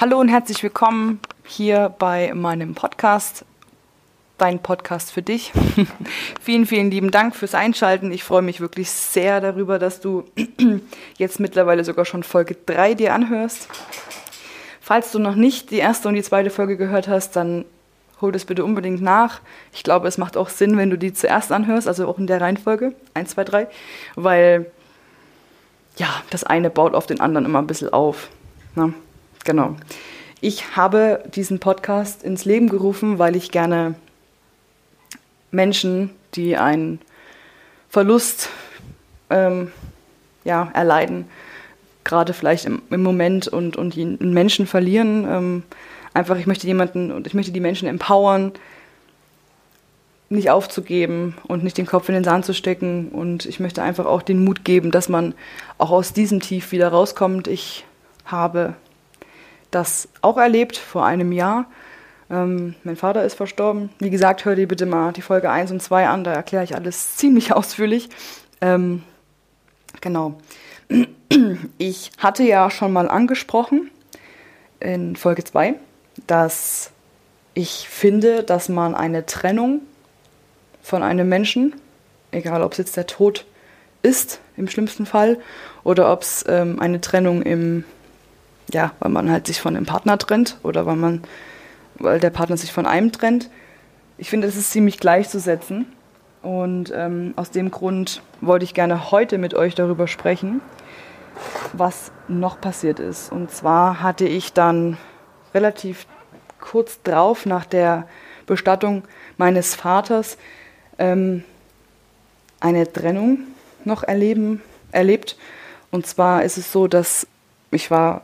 Hallo und herzlich willkommen hier bei meinem Podcast. Dein Podcast für dich. vielen, vielen lieben Dank fürs Einschalten. Ich freue mich wirklich sehr darüber, dass du jetzt mittlerweile sogar schon Folge 3 dir anhörst. Falls du noch nicht die erste und die zweite Folge gehört hast, dann hol das bitte unbedingt nach. Ich glaube, es macht auch Sinn, wenn du die zuerst anhörst, also auch in der Reihenfolge 1, 2, 3, weil ja, das eine baut auf den anderen immer ein bisschen auf. Na? Genau. Ich habe diesen Podcast ins Leben gerufen, weil ich gerne Menschen, die einen Verlust ähm, ja, erleiden, gerade vielleicht im, im, Moment und, und einen Menschen verlieren, ähm, einfach, ich möchte jemanden und ich möchte die Menschen empowern, nicht aufzugeben und nicht den Kopf in den Sand zu stecken. Und ich möchte einfach auch den Mut geben, dass man auch aus diesem Tief wieder rauskommt. Ich habe das auch erlebt vor einem Jahr. Ähm, mein Vater ist verstorben. Wie gesagt, hör dir bitte mal die Folge 1 und 2 an, da erkläre ich alles ziemlich ausführlich. Ähm, genau. Ich hatte ja schon mal angesprochen in Folge 2, dass ich finde, dass man eine Trennung von einem Menschen, egal ob es jetzt der Tod ist, im schlimmsten Fall, oder ob es ähm, eine Trennung im ja, weil man halt sich von dem Partner trennt oder weil man, weil der Partner sich von einem trennt. Ich finde, es ist ziemlich gleichzusetzen. Und ähm, aus dem Grund wollte ich gerne heute mit euch darüber sprechen, was noch passiert ist. Und zwar hatte ich dann relativ kurz drauf nach der Bestattung meines Vaters ähm, eine Trennung noch erleben, erlebt. Und zwar ist es so, dass ich war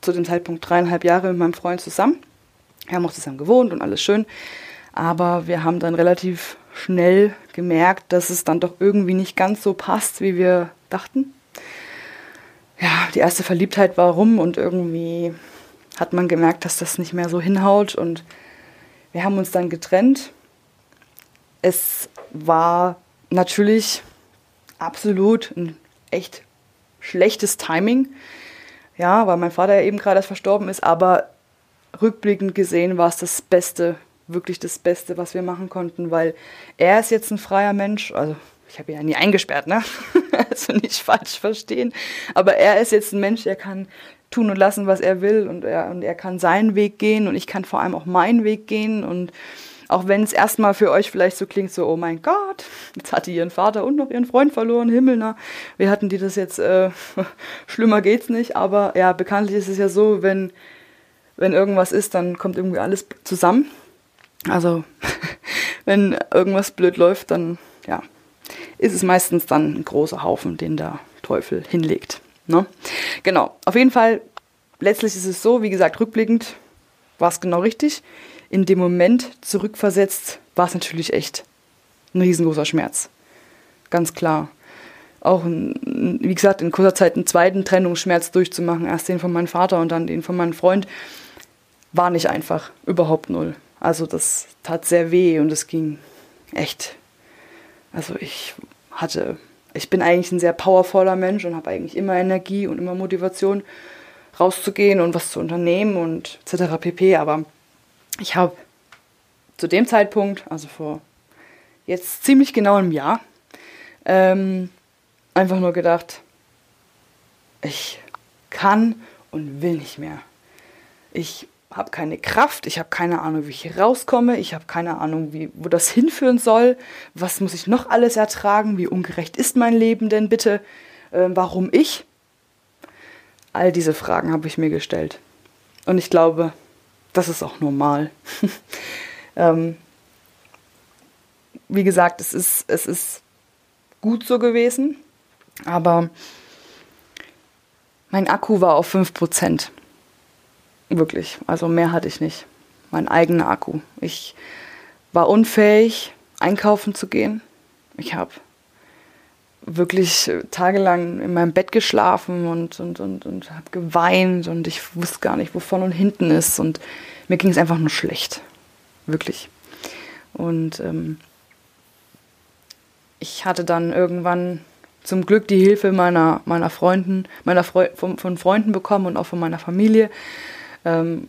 zu dem Zeitpunkt dreieinhalb Jahre mit meinem Freund zusammen. Wir haben auch zusammen gewohnt und alles schön. Aber wir haben dann relativ schnell gemerkt, dass es dann doch irgendwie nicht ganz so passt, wie wir dachten. Ja, die erste Verliebtheit war rum und irgendwie hat man gemerkt, dass das nicht mehr so hinhaut und wir haben uns dann getrennt. Es war natürlich absolut ein echt schlechtes Timing ja, weil mein Vater ja eben gerade erst verstorben ist, aber rückblickend gesehen war es das Beste, wirklich das Beste, was wir machen konnten, weil er ist jetzt ein freier Mensch, also ich habe ihn ja nie eingesperrt, ne? also nicht falsch verstehen, aber er ist jetzt ein Mensch, der kann tun und lassen, was er will und er, und er kann seinen Weg gehen und ich kann vor allem auch meinen Weg gehen und auch wenn es erstmal für euch vielleicht so klingt, so, oh mein Gott, jetzt hat die ihren Vater und noch ihren Freund verloren, Himmel, na, wie hatten die das jetzt, äh, schlimmer geht's nicht, aber ja, bekanntlich ist es ja so, wenn, wenn irgendwas ist, dann kommt irgendwie alles zusammen. Also, wenn irgendwas blöd läuft, dann, ja, ist es meistens dann ein großer Haufen, den der Teufel hinlegt. Ne? Genau, auf jeden Fall, letztlich ist es so, wie gesagt, rückblickend war es genau richtig in dem Moment zurückversetzt, war es natürlich echt ein riesengroßer Schmerz. Ganz klar. Auch, wie gesagt, in kurzer Zeit einen zweiten Trennungsschmerz durchzumachen, erst den von meinem Vater und dann den von meinem Freund, war nicht einfach. Überhaupt null. Also das tat sehr weh und es ging echt. Also ich hatte, ich bin eigentlich ein sehr powervoller Mensch und habe eigentlich immer Energie und immer Motivation rauszugehen und was zu unternehmen und etc. pp. Aber ich habe zu dem Zeitpunkt, also vor jetzt ziemlich genau einem Jahr, ähm, einfach nur gedacht, ich kann und will nicht mehr. Ich habe keine Kraft, ich habe keine Ahnung, wie ich hier rauskomme, ich habe keine Ahnung, wie, wo das hinführen soll, was muss ich noch alles ertragen, wie ungerecht ist mein Leben denn bitte, äh, warum ich? All diese Fragen habe ich mir gestellt. Und ich glaube, das ist auch normal. ähm, wie gesagt, es ist, es ist gut so gewesen, aber mein Akku war auf 5%. Wirklich, also mehr hatte ich nicht. Mein eigener Akku. Ich war unfähig, einkaufen zu gehen. Ich habe wirklich tagelang in meinem Bett geschlafen und, und, und, und habe geweint und ich wusste gar nicht, wo vorne und hinten ist. Und mir ging es einfach nur schlecht. Wirklich. Und ähm, ich hatte dann irgendwann zum Glück die Hilfe meiner, meiner Freunden, meiner Freu von, von Freunden bekommen und auch von meiner Familie. ähm,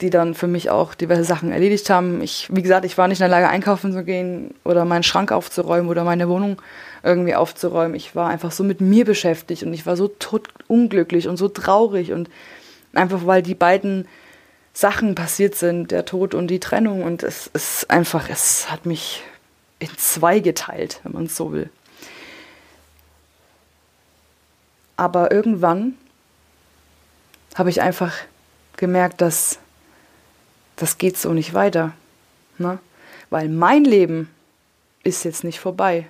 die dann für mich auch diverse Sachen erledigt haben. Ich, wie gesagt, ich war nicht in der Lage, einkaufen zu gehen oder meinen Schrank aufzuräumen oder meine Wohnung irgendwie aufzuräumen. Ich war einfach so mit mir beschäftigt und ich war so tot unglücklich und so traurig und einfach weil die beiden Sachen passiert sind, der Tod und die Trennung und es ist einfach, es hat mich in zwei geteilt, wenn man es so will. Aber irgendwann habe ich einfach gemerkt, dass das geht so nicht weiter. Ne? Weil mein Leben ist jetzt nicht vorbei.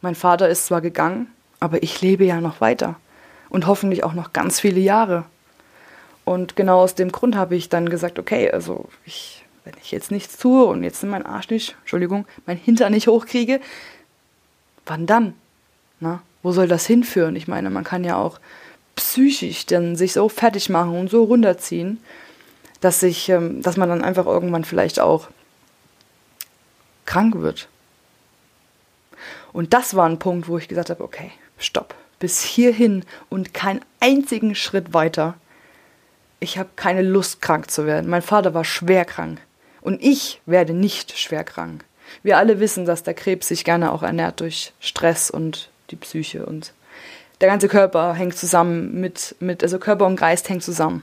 Mein Vater ist zwar gegangen, aber ich lebe ja noch weiter und hoffentlich auch noch ganz viele Jahre. Und genau aus dem Grund habe ich dann gesagt, okay, also ich, wenn ich jetzt nichts tue und jetzt mein Arsch nicht, Entschuldigung, mein Hinter nicht hochkriege, wann dann? Na, wo soll das hinführen? Ich meine, man kann ja auch psychisch dann sich so fertig machen und so runterziehen, dass sich, ähm, dass man dann einfach irgendwann vielleicht auch krank wird. Und das war ein Punkt, wo ich gesagt habe, okay, stopp, bis hierhin und keinen einzigen Schritt weiter. Ich habe keine Lust, krank zu werden. Mein Vater war schwer krank und ich werde nicht schwer krank. Wir alle wissen, dass der Krebs sich gerne auch ernährt durch Stress und die Psyche und der ganze Körper hängt zusammen mit, mit also Körper und Geist hängt zusammen.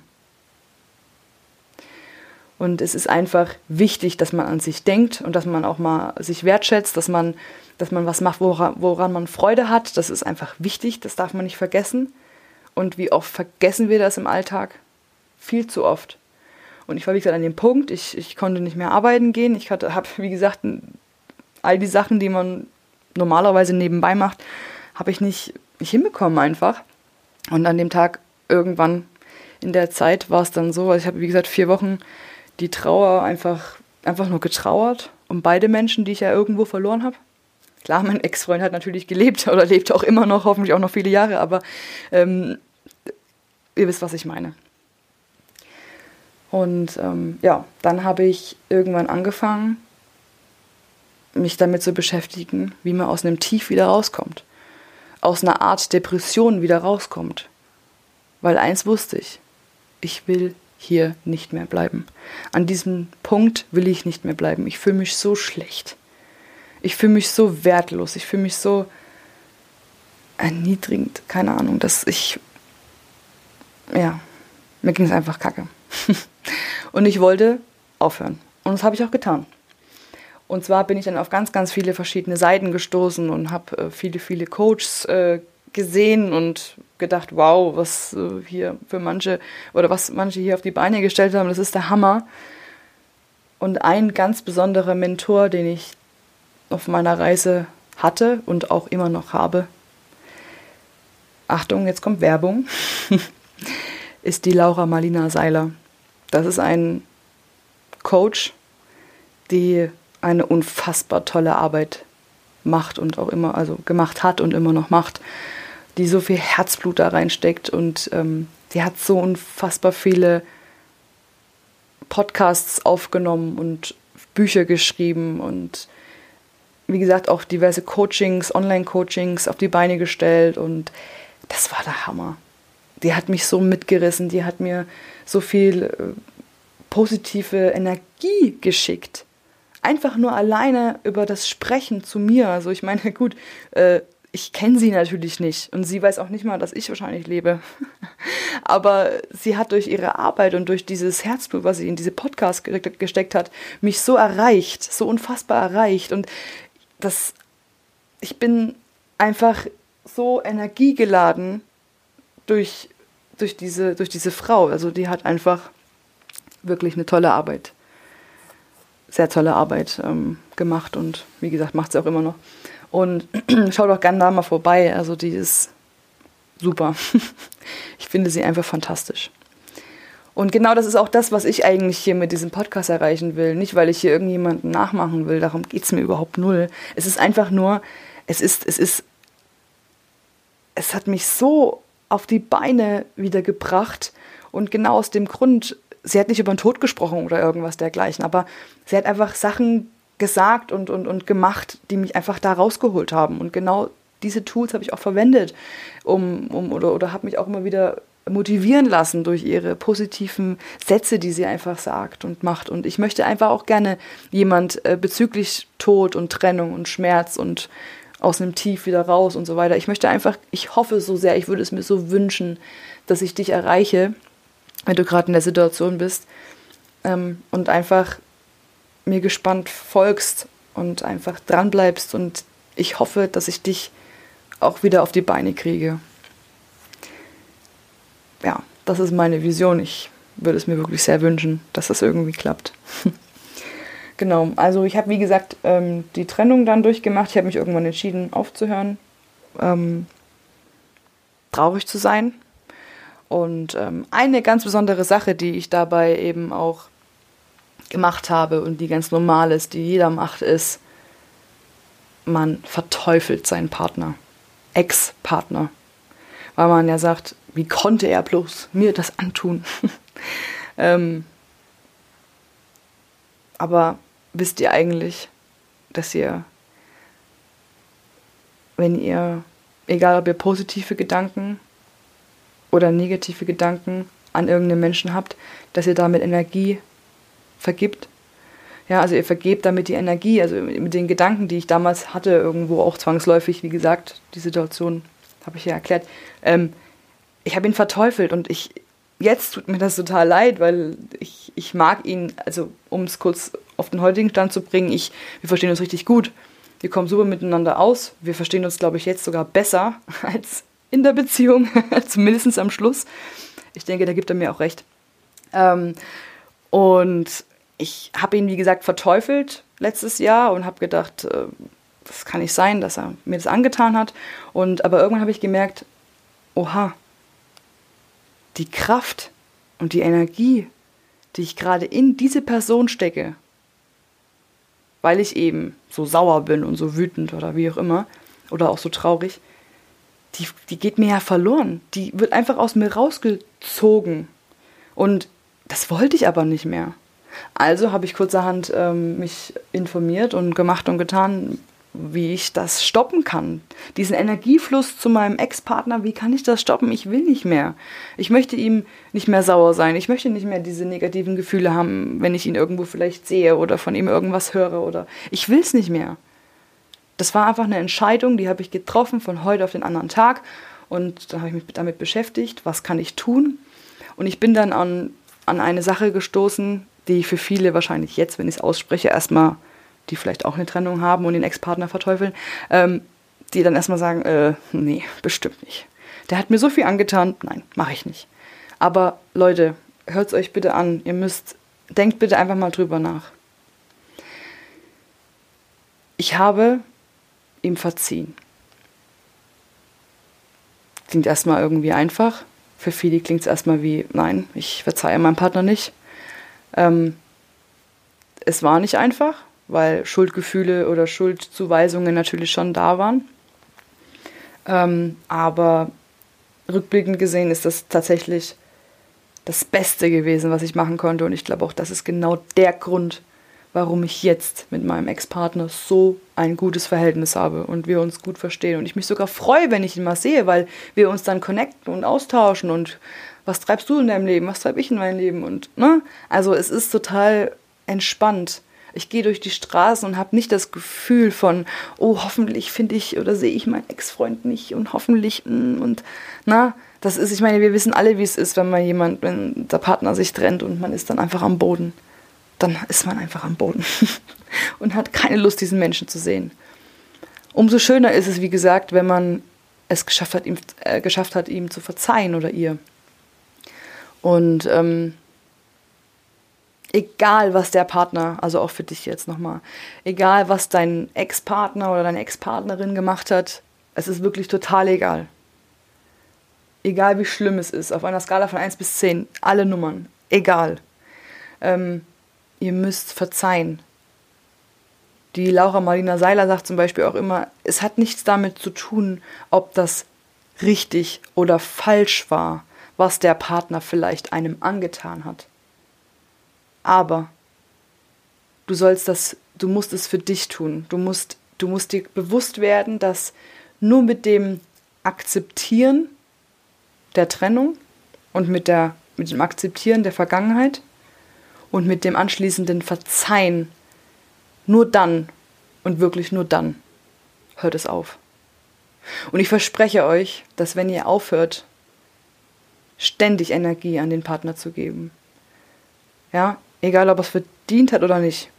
Und es ist einfach wichtig, dass man an sich denkt und dass man auch mal sich wertschätzt, dass man, dass man was macht, woran, woran man Freude hat. Das ist einfach wichtig, das darf man nicht vergessen. Und wie oft vergessen wir das im Alltag? Viel zu oft. Und ich war, wie gesagt, an dem Punkt, ich, ich konnte nicht mehr arbeiten gehen. Ich habe, wie gesagt, all die Sachen, die man normalerweise nebenbei macht, habe ich nicht, nicht hinbekommen einfach. Und an dem Tag irgendwann in der Zeit war es dann so, also ich habe, wie gesagt, vier Wochen die Trauer einfach, einfach nur getrauert um beide Menschen, die ich ja irgendwo verloren habe. Klar, mein Ex-Freund hat natürlich gelebt oder lebt auch immer noch, hoffentlich auch noch viele Jahre, aber ähm, ihr wisst, was ich meine. Und ähm, ja, dann habe ich irgendwann angefangen, mich damit zu beschäftigen, wie man aus einem Tief wieder rauskommt. Aus einer Art Depression wieder rauskommt. Weil eins wusste ich, ich will hier nicht mehr bleiben. An diesem Punkt will ich nicht mehr bleiben. Ich fühle mich so schlecht. Ich fühle mich so wertlos. Ich fühle mich so erniedrigend. Keine Ahnung, dass ich. Ja, mir ging es einfach kacke. und ich wollte aufhören. Und das habe ich auch getan. Und zwar bin ich dann auf ganz, ganz viele verschiedene Seiten gestoßen und habe äh, viele, viele Coaches äh, gesehen und gedacht, wow, was äh, hier für manche oder was manche hier auf die Beine gestellt haben, das ist der Hammer. Und ein ganz besonderer Mentor, den ich auf meiner Reise hatte und auch immer noch habe, Achtung, jetzt kommt Werbung, ist die Laura Marlina Seiler. Das ist ein Coach, die eine unfassbar tolle Arbeit macht und auch immer, also gemacht hat und immer noch macht die so viel Herzblut da reinsteckt und ähm, die hat so unfassbar viele Podcasts aufgenommen und Bücher geschrieben und wie gesagt auch diverse Coachings, Online-Coachings auf die Beine gestellt und das war der Hammer. Die hat mich so mitgerissen, die hat mir so viel äh, positive Energie geschickt. Einfach nur alleine über das Sprechen zu mir. Also ich meine, gut, äh, ich kenne sie natürlich nicht und sie weiß auch nicht mal, dass ich wahrscheinlich lebe. Aber sie hat durch ihre Arbeit und durch dieses Herzblut, was sie in diese Podcast gesteckt hat, mich so erreicht, so unfassbar erreicht und das ich bin einfach so energiegeladen durch durch diese durch diese Frau, also die hat einfach wirklich eine tolle Arbeit sehr tolle Arbeit ähm, gemacht und wie gesagt, macht sie auch immer noch. Und schaut doch gerne da mal vorbei. Also die ist super. ich finde sie einfach fantastisch. Und genau das ist auch das, was ich eigentlich hier mit diesem Podcast erreichen will. Nicht, weil ich hier irgendjemanden nachmachen will, darum geht es mir überhaupt null. Es ist einfach nur, es ist, es ist, es hat mich so auf die Beine wieder gebracht. Und genau aus dem Grund, sie hat nicht über den Tod gesprochen oder irgendwas dergleichen, aber sie hat einfach Sachen gesagt und, und, und gemacht, die mich einfach da rausgeholt haben. Und genau diese Tools habe ich auch verwendet, um, um oder, oder habe mich auch immer wieder motivieren lassen durch ihre positiven Sätze, die sie einfach sagt und macht. Und ich möchte einfach auch gerne jemand äh, bezüglich Tod und Trennung und Schmerz und aus einem Tief wieder raus und so weiter. Ich möchte einfach, ich hoffe so sehr, ich würde es mir so wünschen, dass ich dich erreiche, wenn du gerade in der Situation bist ähm, und einfach mir gespannt folgst und einfach dran bleibst und ich hoffe, dass ich dich auch wieder auf die Beine kriege. Ja, das ist meine Vision. Ich würde es mir wirklich sehr wünschen, dass das irgendwie klappt. genau, also ich habe wie gesagt ähm, die Trennung dann durchgemacht. Ich habe mich irgendwann entschieden aufzuhören, ähm, traurig zu sein. Und ähm, eine ganz besondere Sache, die ich dabei eben auch gemacht habe und die ganz normal ist, die jeder macht, ist, man verteufelt seinen Partner, Ex-Partner. Weil man ja sagt, wie konnte er bloß mir das antun? ähm, aber wisst ihr eigentlich, dass ihr, wenn ihr, egal ob ihr positive Gedanken oder negative Gedanken an irgendeinen Menschen habt, dass ihr damit Energie vergibt. Ja, also ihr vergebt damit die Energie, also mit den Gedanken, die ich damals hatte, irgendwo auch zwangsläufig, wie gesagt, die Situation habe ich ja erklärt. Ähm, ich habe ihn verteufelt und ich, jetzt tut mir das total leid, weil ich, ich mag ihn, also um es kurz auf den heutigen Stand zu bringen, ich, wir verstehen uns richtig gut. Wir kommen super miteinander aus. Wir verstehen uns, glaube ich, jetzt sogar besser als in der Beziehung, zumindest am Schluss. Ich denke, da gibt er mir auch recht. Ähm, und ich habe ihn, wie gesagt, verteufelt letztes Jahr und habe gedacht, äh, das kann nicht sein, dass er mir das angetan hat. Und aber irgendwann habe ich gemerkt, oha, die Kraft und die Energie, die ich gerade in diese Person stecke, weil ich eben so sauer bin und so wütend oder wie auch immer, oder auch so traurig, die, die geht mir ja verloren. Die wird einfach aus mir rausgezogen. Und das wollte ich aber nicht mehr. Also habe ich kurzerhand ähm, mich informiert und gemacht und getan, wie ich das stoppen kann. Diesen Energiefluss zu meinem Ex-Partner, wie kann ich das stoppen? Ich will nicht mehr. Ich möchte ihm nicht mehr sauer sein. Ich möchte nicht mehr diese negativen Gefühle haben, wenn ich ihn irgendwo vielleicht sehe oder von ihm irgendwas höre oder ich will es nicht mehr. Das war einfach eine Entscheidung, die habe ich getroffen von heute auf den anderen Tag und dann habe ich mich damit beschäftigt, was kann ich tun? Und ich bin dann an an eine Sache gestoßen, die für viele wahrscheinlich jetzt, wenn ich es ausspreche, erstmal, die vielleicht auch eine Trennung haben und den Ex-Partner verteufeln, ähm, die dann erstmal sagen, äh, nee, bestimmt nicht. Der hat mir so viel angetan, nein, mache ich nicht. Aber Leute, hört es euch bitte an, ihr müsst, denkt bitte einfach mal drüber nach. Ich habe ihm verziehen. Klingt erstmal irgendwie einfach, für viele klingt es erstmal wie, nein, ich verzeihe meinem Partner nicht. Ähm, es war nicht einfach, weil Schuldgefühle oder Schuldzuweisungen natürlich schon da waren. Ähm, aber rückblickend gesehen ist das tatsächlich das Beste gewesen, was ich machen konnte. Und ich glaube auch, das ist genau der Grund, warum ich jetzt mit meinem Ex-Partner so ein gutes Verhältnis habe und wir uns gut verstehen. Und ich mich sogar freue, wenn ich ihn mal sehe, weil wir uns dann connecten und austauschen und was treibst du in deinem Leben, was treibe ich in meinem Leben und ne? Also es ist total entspannt. Ich gehe durch die Straßen und habe nicht das Gefühl von, oh, hoffentlich finde ich oder sehe ich meinen Ex-Freund nicht und hoffentlich mm, und na, das ist, ich meine, wir wissen alle, wie es ist, wenn man jemand, wenn der Partner sich trennt und man ist dann einfach am Boden dann ist man einfach am Boden und hat keine Lust, diesen Menschen zu sehen. Umso schöner ist es, wie gesagt, wenn man es geschafft hat, ihm, äh, geschafft hat, ihm zu verzeihen oder ihr. Und ähm, egal, was der Partner, also auch für dich jetzt nochmal, egal, was dein Ex-Partner oder deine Ex-Partnerin gemacht hat, es ist wirklich total egal. Egal, wie schlimm es ist, auf einer Skala von 1 bis 10, alle Nummern, egal. Ähm, ihr müsst verzeihen. Die Laura Marlina Seiler sagt zum Beispiel auch immer, es hat nichts damit zu tun, ob das richtig oder falsch war, was der Partner vielleicht einem angetan hat. Aber du sollst das, du musst es für dich tun. Du musst, du musst dir bewusst werden, dass nur mit dem Akzeptieren der Trennung und mit, der, mit dem Akzeptieren der Vergangenheit und mit dem anschließenden Verzeihen, nur dann und wirklich nur dann hört es auf. Und ich verspreche euch, dass wenn ihr aufhört, ständig Energie an den Partner zu geben, ja, egal ob er es verdient hat oder nicht,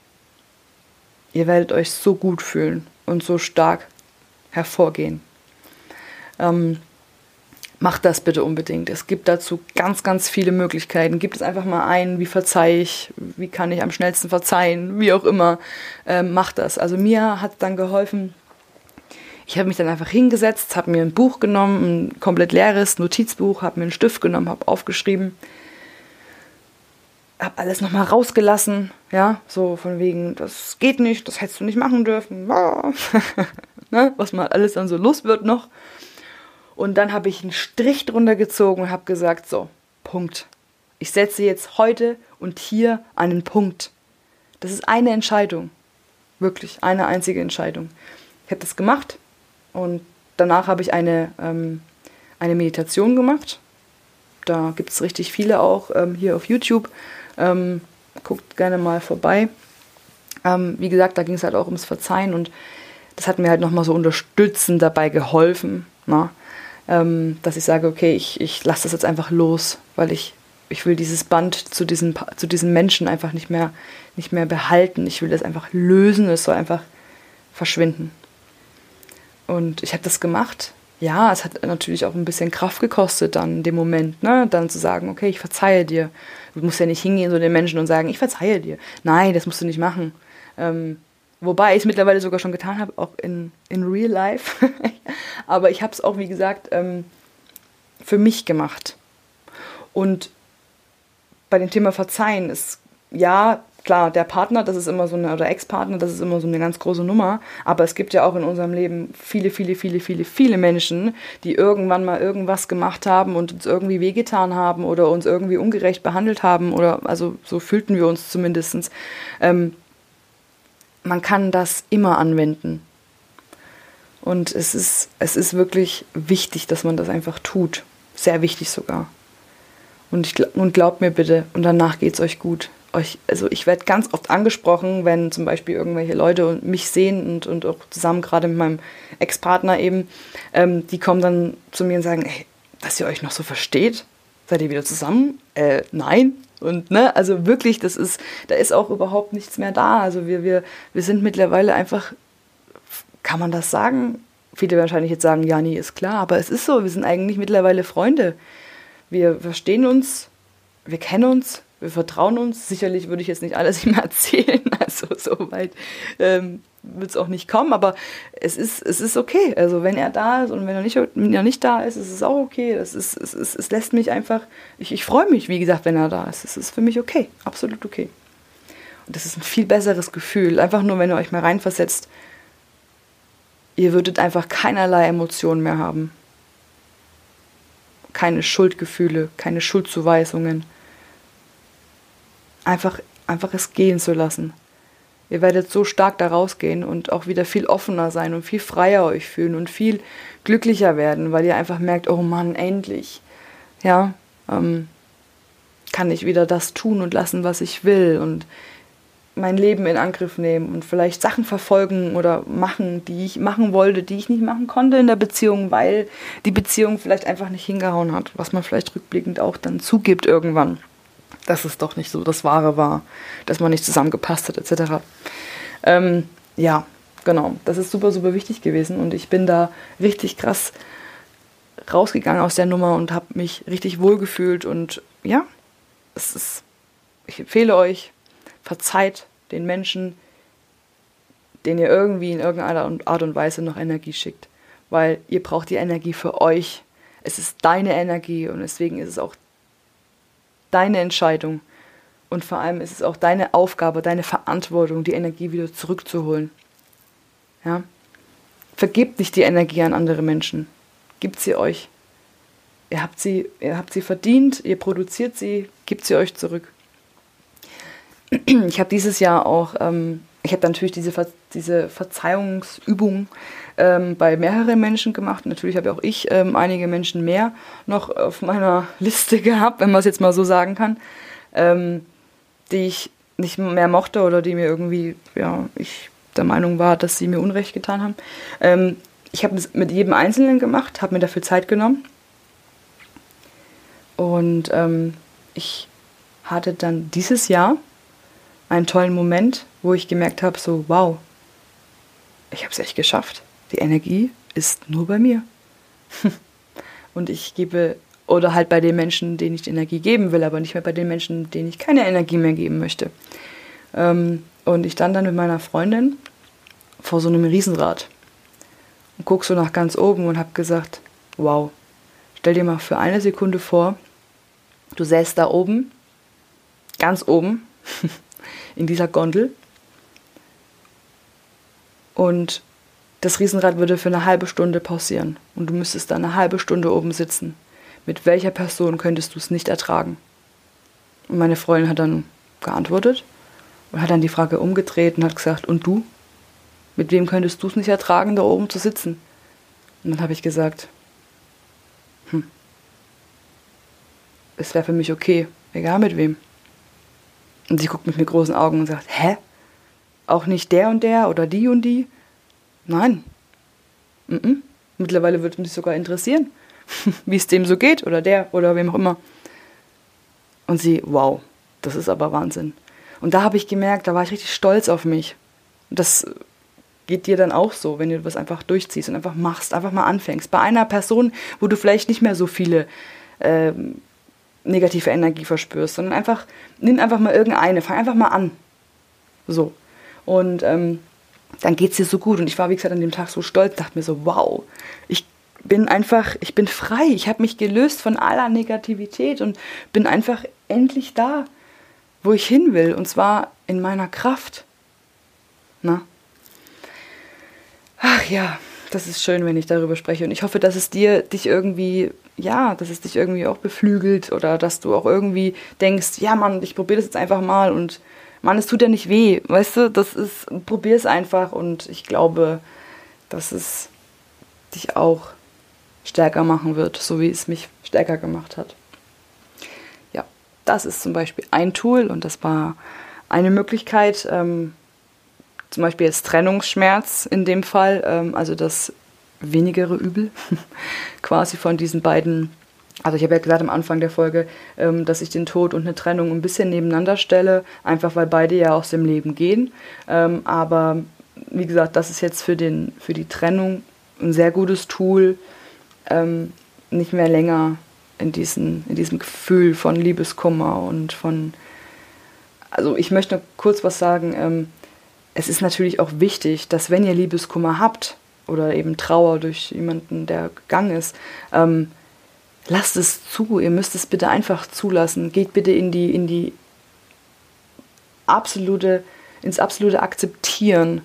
ihr werdet euch so gut fühlen und so stark hervorgehen. Ähm, macht das bitte unbedingt. Es gibt dazu ganz, ganz viele Möglichkeiten. Gibt es einfach mal ein, wie verzeihe ich, wie kann ich am schnellsten verzeihen, wie auch immer. Ähm, macht das. Also mir hat dann geholfen, ich habe mich dann einfach hingesetzt, habe mir ein Buch genommen, ein komplett leeres Notizbuch, habe mir einen Stift genommen, habe aufgeschrieben, habe alles nochmal rausgelassen, ja, so von wegen, das geht nicht, das hättest du nicht machen dürfen, ne? was mal alles dann so los wird noch. Und dann habe ich einen Strich drunter gezogen und habe gesagt, so, Punkt. Ich setze jetzt heute und hier einen Punkt. Das ist eine Entscheidung. Wirklich, eine einzige Entscheidung. Ich habe das gemacht und danach habe ich eine, ähm, eine Meditation gemacht. Da gibt es richtig viele auch ähm, hier auf YouTube. Ähm, guckt gerne mal vorbei. Ähm, wie gesagt, da ging es halt auch ums Verzeihen und das hat mir halt nochmal so unterstützend dabei geholfen. Na? Ähm, dass ich sage, okay, ich, ich lasse das jetzt einfach los, weil ich, ich will dieses Band zu diesen, zu diesen Menschen einfach nicht mehr, nicht mehr behalten. Ich will das einfach lösen, es soll einfach verschwinden. Und ich habe das gemacht. Ja, es hat natürlich auch ein bisschen Kraft gekostet dann in dem Moment, ne? dann zu sagen, okay, ich verzeihe dir. Du musst ja nicht hingehen so den Menschen und sagen, ich verzeihe dir. Nein, das musst du nicht machen. Ähm, Wobei ich es mittlerweile sogar schon getan habe, auch in, in Real Life. Aber ich habe es auch, wie gesagt, ähm, für mich gemacht. Und bei dem Thema Verzeihen ist, ja, klar, der Partner, das ist immer so eine, oder Ex-Partner, das ist immer so eine ganz große Nummer. Aber es gibt ja auch in unserem Leben viele, viele, viele, viele, viele Menschen, die irgendwann mal irgendwas gemacht haben und uns irgendwie wehgetan haben oder uns irgendwie ungerecht behandelt haben. Oder, also so fühlten wir uns zumindest. Ähm, man kann das immer anwenden. Und es ist, es ist wirklich wichtig, dass man das einfach tut. Sehr wichtig sogar. Und, ich, und glaubt mir bitte, und danach geht es euch gut. Euch, also ich werde ganz oft angesprochen, wenn zum Beispiel irgendwelche Leute mich sehen und, und auch zusammen gerade mit meinem Ex-Partner eben, ähm, die kommen dann zu mir und sagen, hey, dass ihr euch noch so versteht? Seid ihr wieder zusammen? Äh, nein. Und ne, also wirklich, das ist, da ist auch überhaupt nichts mehr da. Also wir, wir, wir sind mittlerweile einfach, kann man das sagen? Viele wahrscheinlich jetzt sagen, ja, nee, ist klar, aber es ist so, wir sind eigentlich mittlerweile Freunde. Wir verstehen uns, wir kennen uns, wir vertrauen uns. Sicherlich würde ich jetzt nicht alles ihm erzählen, also so weit ähm, wird es auch nicht kommen, aber es ist, es ist okay. Also wenn er da ist und wenn er nicht, wenn er nicht da ist, ist es auch okay. Es, ist, es, ist, es lässt mich einfach, ich, ich freue mich, wie gesagt, wenn er da ist. Es ist für mich okay, absolut okay. Und das ist ein viel besseres Gefühl. Einfach nur, wenn ihr euch mal reinversetzt, ihr würdet einfach keinerlei Emotionen mehr haben. Keine Schuldgefühle, keine Schuldzuweisungen. Einfach, einfach es gehen zu lassen. Ihr werdet so stark da rausgehen und auch wieder viel offener sein und viel freier euch fühlen und viel glücklicher werden, weil ihr einfach merkt, oh Mann, endlich, ja, ähm, kann ich wieder das tun und lassen, was ich will und mein Leben in Angriff nehmen und vielleicht Sachen verfolgen oder machen, die ich machen wollte, die ich nicht machen konnte in der Beziehung, weil die Beziehung vielleicht einfach nicht hingehauen hat, was man vielleicht rückblickend auch dann zugibt irgendwann dass es doch nicht so das Wahre war, dass man nicht zusammengepasst hat, etc. Ähm, ja, genau. Das ist super, super wichtig gewesen und ich bin da richtig krass rausgegangen aus der Nummer und habe mich richtig wohlgefühlt und ja, es ist, ich empfehle euch, verzeiht den Menschen, den ihr irgendwie in irgendeiner Art und Weise noch Energie schickt, weil ihr braucht die Energie für euch. Es ist deine Energie und deswegen ist es auch deine Entscheidung. Und vor allem ist es auch deine Aufgabe, deine Verantwortung, die Energie wieder zurückzuholen. Ja? Vergebt nicht die Energie an andere Menschen. Gibt sie euch. Ihr habt sie, ihr habt sie verdient, ihr produziert sie, gibt sie euch zurück. Ich habe dieses Jahr auch ähm, ich habe natürlich diese, Ver diese Verzeihungsübung ähm, bei mehreren Menschen gemacht. Natürlich habe auch ich ähm, einige Menschen mehr noch auf meiner Liste gehabt, wenn man es jetzt mal so sagen kann, ähm, die ich nicht mehr mochte oder die mir irgendwie, ja, ich der Meinung war, dass sie mir Unrecht getan haben. Ähm, ich habe es mit jedem Einzelnen gemacht, habe mir dafür Zeit genommen. Und ähm, ich hatte dann dieses Jahr einen tollen Moment, wo ich gemerkt habe, so, wow, ich habe es echt geschafft. Die Energie ist nur bei mir. und ich gebe, oder halt bei den Menschen, denen ich die Energie geben will, aber nicht mehr bei den Menschen, denen ich keine Energie mehr geben möchte. Ähm, und ich stand dann mit meiner Freundin vor so einem Riesenrad und guck so nach ganz oben und habe gesagt, wow, stell dir mal für eine Sekunde vor, du säßt da oben, ganz oben, in dieser Gondel und das Riesenrad würde für eine halbe Stunde pausieren und du müsstest da eine halbe Stunde oben sitzen. Mit welcher Person könntest du es nicht ertragen? Und meine Freundin hat dann geantwortet und hat dann die Frage umgedreht und hat gesagt, und du? Mit wem könntest du es nicht ertragen, da oben zu sitzen? Und dann habe ich gesagt, hm, es wäre für mich okay, egal mit wem. Und sie guckt mich mit großen Augen und sagt, hä? Auch nicht der und der oder die und die? Nein. Mm -mm. Mittlerweile würde mich sogar interessieren, wie es dem so geht oder der oder wem auch immer. Und sie, wow, das ist aber Wahnsinn. Und da habe ich gemerkt, da war ich richtig stolz auf mich. Und das geht dir dann auch so, wenn du das einfach durchziehst und einfach machst, einfach mal anfängst. Bei einer Person, wo du vielleicht nicht mehr so viele ähm, negative Energie verspürst, sondern einfach, nimm einfach mal irgendeine, fang einfach mal an. So. Und ähm, dann geht es dir so gut. Und ich war, wie gesagt, an dem Tag so stolz, dachte mir so, wow, ich bin einfach, ich bin frei, ich habe mich gelöst von aller Negativität und bin einfach endlich da, wo ich hin will. Und zwar in meiner Kraft. Na? Ach ja, das ist schön, wenn ich darüber spreche. Und ich hoffe, dass es dir dich irgendwie, ja, dass es dich irgendwie auch beflügelt oder dass du auch irgendwie denkst, ja Mann, ich probiere das jetzt einfach mal und Mann, es tut ja nicht weh, weißt du, das ist, probier es einfach und ich glaube, dass es dich auch stärker machen wird, so wie es mich stärker gemacht hat. Ja, das ist zum Beispiel ein Tool und das war eine Möglichkeit, ähm, zum Beispiel jetzt Trennungsschmerz in dem Fall, ähm, also das wenigere Übel quasi von diesen beiden. Also ich habe ja gesagt am Anfang der Folge, ähm, dass ich den Tod und eine Trennung ein bisschen nebeneinander stelle, einfach weil beide ja aus dem Leben gehen. Ähm, aber wie gesagt, das ist jetzt für, den, für die Trennung ein sehr gutes Tool, ähm, nicht mehr länger in, diesen, in diesem Gefühl von Liebeskummer und von... Also ich möchte kurz was sagen. Es ist natürlich auch wichtig, dass wenn ihr Liebeskummer habt oder eben Trauer durch jemanden, der gegangen ist, lasst es zu. Ihr müsst es bitte einfach zulassen. Geht bitte in die, in die absolute, ins absolute Akzeptieren,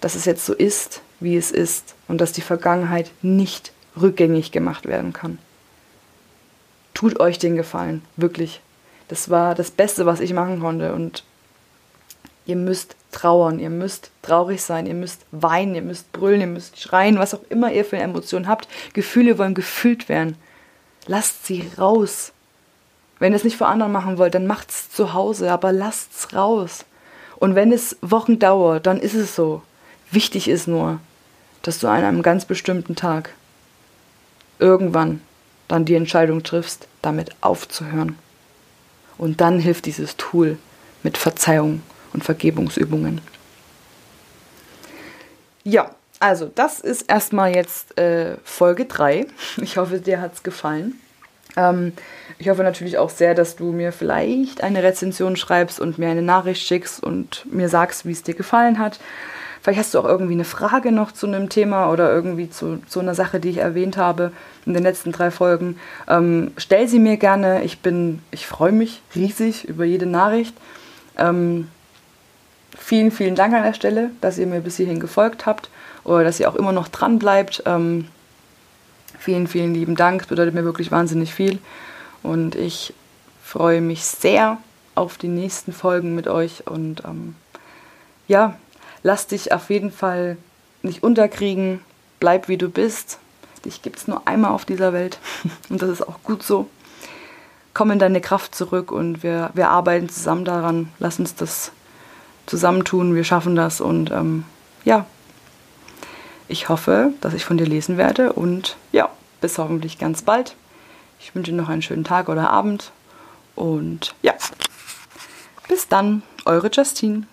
dass es jetzt so ist, wie es ist und dass die Vergangenheit nicht rückgängig gemacht werden kann. Tut euch den Gefallen, wirklich. Das war das Beste, was ich machen konnte und Ihr müsst trauern, ihr müsst traurig sein, ihr müsst weinen, ihr müsst brüllen, ihr müsst schreien, was auch immer ihr für Emotionen habt. Gefühle wollen gefüllt werden. Lasst sie raus. Wenn ihr es nicht vor anderen machen wollt, dann macht's zu Hause, aber lasst's raus. Und wenn es Wochen dauert, dann ist es so. Wichtig ist nur, dass du an einem ganz bestimmten Tag irgendwann dann die Entscheidung triffst, damit aufzuhören. Und dann hilft dieses Tool mit Verzeihung und Vergebungsübungen. Ja, also das ist erstmal jetzt äh, Folge 3. Ich hoffe, dir hat es gefallen. Ähm, ich hoffe natürlich auch sehr, dass du mir vielleicht eine Rezension schreibst und mir eine Nachricht schickst und mir sagst, wie es dir gefallen hat. Vielleicht hast du auch irgendwie eine Frage noch zu einem Thema oder irgendwie zu, zu einer Sache, die ich erwähnt habe in den letzten drei Folgen. Ähm, stell sie mir gerne. Ich bin, ich freue mich riesig über jede Nachricht. Ähm, vielen, vielen Dank an der Stelle, dass ihr mir bis hierhin gefolgt habt oder dass ihr auch immer noch dran bleibt. Ähm, vielen, vielen lieben Dank. Das bedeutet mir wirklich wahnsinnig viel. Und ich freue mich sehr auf die nächsten Folgen mit euch. Und ähm, ja, lass dich auf jeden Fall nicht unterkriegen, bleib wie du bist. Dich gibt es nur einmal auf dieser Welt und das ist auch gut so. Komm in deine Kraft zurück und wir, wir arbeiten zusammen daran. Lass uns das zusammentun, wir schaffen das und ähm, ja, ich hoffe, dass ich von dir lesen werde und ja, bis hoffentlich ganz bald. Ich wünsche noch einen schönen Tag oder Abend und ja, bis dann, eure Justine.